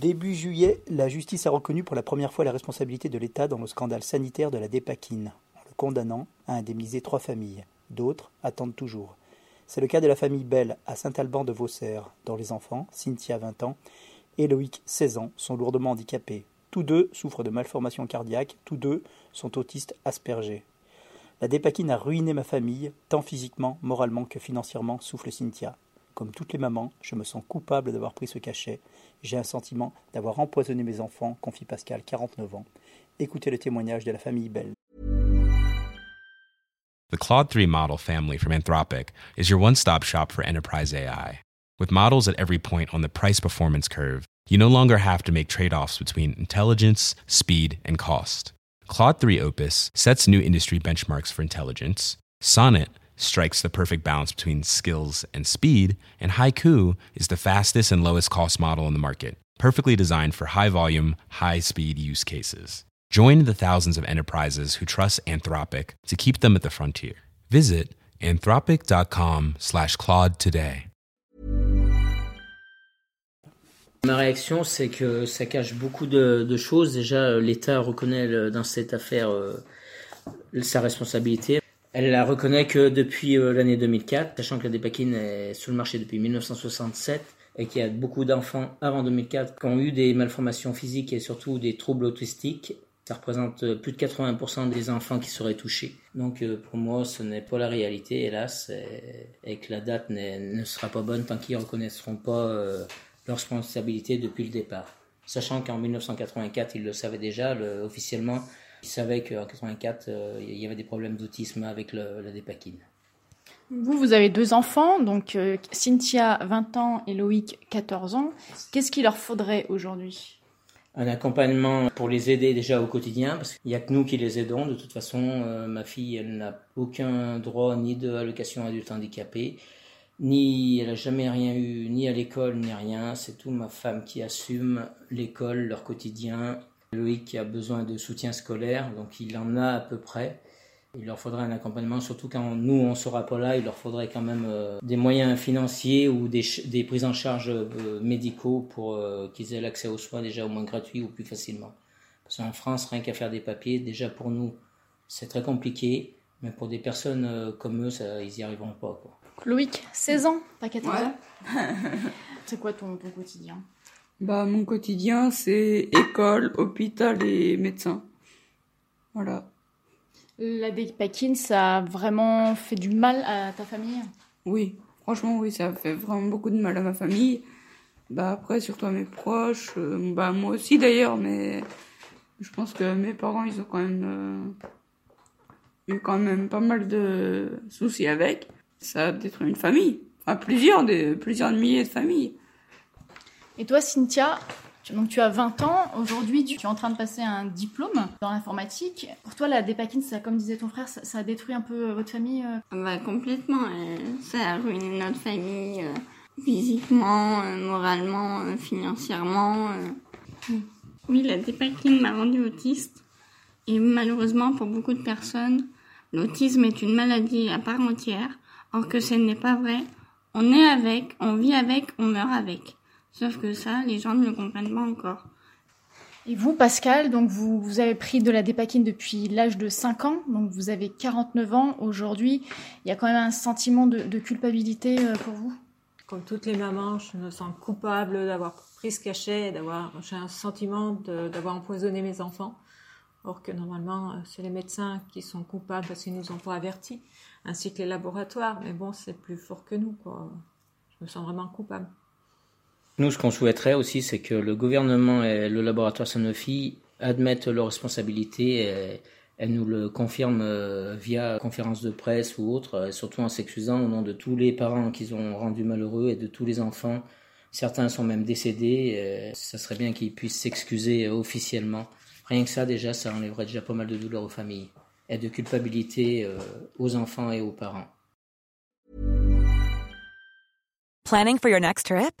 Début juillet, la justice a reconnu pour la première fois la responsabilité de l'État dans le scandale sanitaire de la dépakine, en le condamnant à indemniser trois familles. D'autres attendent toujours. C'est le cas de la famille Bell à Saint-Alban de Vaussaire, dont les enfants, Cynthia 20 ans et Loïc 16 ans, sont lourdement handicapés. Tous deux souffrent de malformations cardiaques, tous deux sont autistes aspergés. La dépakine a ruiné ma famille, tant physiquement, moralement que financièrement, souffle Cynthia. Comme toutes les mamans, je me sens coupable d'avoir pris ce cachet. J'ai un sentiment d'avoir empoisonné mes enfants, confie Pascal, 49 ans. Écoutez le témoignage de la famille Bell. The Claude 3 model family from Anthropic is your one stop shop for enterprise AI. With models at every point on the price performance curve, you no longer have to make trade offs between intelligence, speed, and cost. Claude 3 Opus sets new industry benchmarks for intelligence. Sonnet strikes the perfect balance between skills and speed, and Haiku is the fastest and lowest cost model in the market, perfectly designed for high volume, high speed use cases. Join the thousands of enterprises who trust Anthropic to keep them at the frontier. Visit anthropic.com/claude today. Ma réaction, c'est que ça cache beaucoup de, de choses. Déjà, euh, l'État reconnaît le- dans cette affaire euh, sa responsabilité. Elle la reconnaît que depuis euh, l'année 2004, sachant que la dépakine est sur le marché depuis 1967 et qu'il y a beaucoup d'enfants avant 2004 qui ont eu des malformations physiques et surtout des troubles autistiques. Ça représente euh, plus de 80% des enfants qui seraient touchés. Donc euh, pour moi, ce n'est pas la réalité, hélas, et, que la date ne sera pas bonne tant qu'ils ne reconnaîtront pas leur responsabilité depuis le départ. Sachant qu'en 1984, ils le savaient déjà, le- officiellement, ils savaient qu'en 84, euh, il y avait des problèmes d'autisme avec le- la dépakine. Vous, vous avez deux enfants, donc euh, Cynthia, 20 ans, et Loïc, 14 ans. Qu'est-ce qu'il leur faudrait aujourd'hui? Un accompagnement pour les aider déjà au quotidien, parce qu'il n'y a que nous qui les aidons. De toute façon, euh, ma fille, elle n'a aucun droit ni de allocation adulte handicapé, ni elle a jamais rien eu, ni à l'école, ni rien. C'est tout ma femme qui assume l'école, leur quotidien. Loïc qui a besoin de soutien scolaire, donc il en a à peu près. Il leur faudrait un accompagnement, surtout quand nous on sera pas là, il leur faudrait quand même euh, des moyens financiers ou des, prises en charge euh, médicaux pour euh, qu'ils aient l'accès aux soins déjà au moins gratuit ou plus facilement. Parce qu'en France, rien qu'à faire des papiers, déjà pour nous, c'est très compliqué, mais pour des personnes euh, comme eux, ça, ils y arriveront pas. Quoi. Loïc, 16 ans, pas 14 Ouais. ans C'est quoi ton, ton quotidien? Bah, mon quotidien, c'est école, hôpital et médecin. Voilà. La dépakine, ça a vraiment fait du mal à ta famille? Oui, franchement, oui, ça fait vraiment beaucoup de mal à ma famille. Bah, après, surtout à mes proches. euh, bah, moi aussi d'ailleurs, mais je pense que mes parents, ils ont quand même euh, eu quand même pas mal de soucis avec. Ça a détruit une famille. Enfin, plusieurs, des, plusieurs milliers de familles. Et toi, Cynthia, tu, donc tu as 20 ans. Aujourd'hui, tu es en train de passer un diplôme dans l'informatique. Pour toi, la dépakine, ça, comme disait ton frère, ça, ça a détruit un peu votre famille euh? Bah, complètement. euh, ça a ruiné notre famille euh, physiquement, euh, moralement, euh, financièrement. euh. Oui, la dépakine m'a rendu autiste. Et malheureusement, pour beaucoup de personnes, l'autisme est une maladie à part entière. Or que ce n'est pas vrai. On est avec, on vit avec, on meurt avec. Sauf que ça, les gens ne le comprennent pas encore. Et vous, Pascal, donc vous, vous avez pris de la dépakine depuis l'âge de 5 ans, donc vous avez 49 ans aujourd'hui. Il y a quand même un sentiment de, de culpabilité euh, pour vous? Comme toutes les mamans, je me sens coupable d'avoir pris ce cachet, et d'avoir, j'ai un sentiment de- d'avoir empoisonné mes enfants. Or que normalement, euh, c'est les médecins qui sont coupables parce qu'ils nous ont pas avertis, ainsi que les laboratoires. Mais bon, c'est plus fort que nous, quoi. Je me sens vraiment coupable. Nous, ce qu'on souhaiterait aussi, c'est que le gouvernement et le laboratoire Sanofi admettent leurs responsabilités et, nous le confirment euh, via conférence de presse ou autre, et surtout en s'excusant au nom de tous les parents qu'ils ont rendus malheureux et de tous les enfants. Certains sont même décédés. et ça serait bien qu'ils puissent s'excuser euh, officiellement. Rien que ça, déjà, ça enlèverait déjà pas mal de douleur aux familles et de culpabilité euh, aux enfants et aux parents. Planning for your next trip?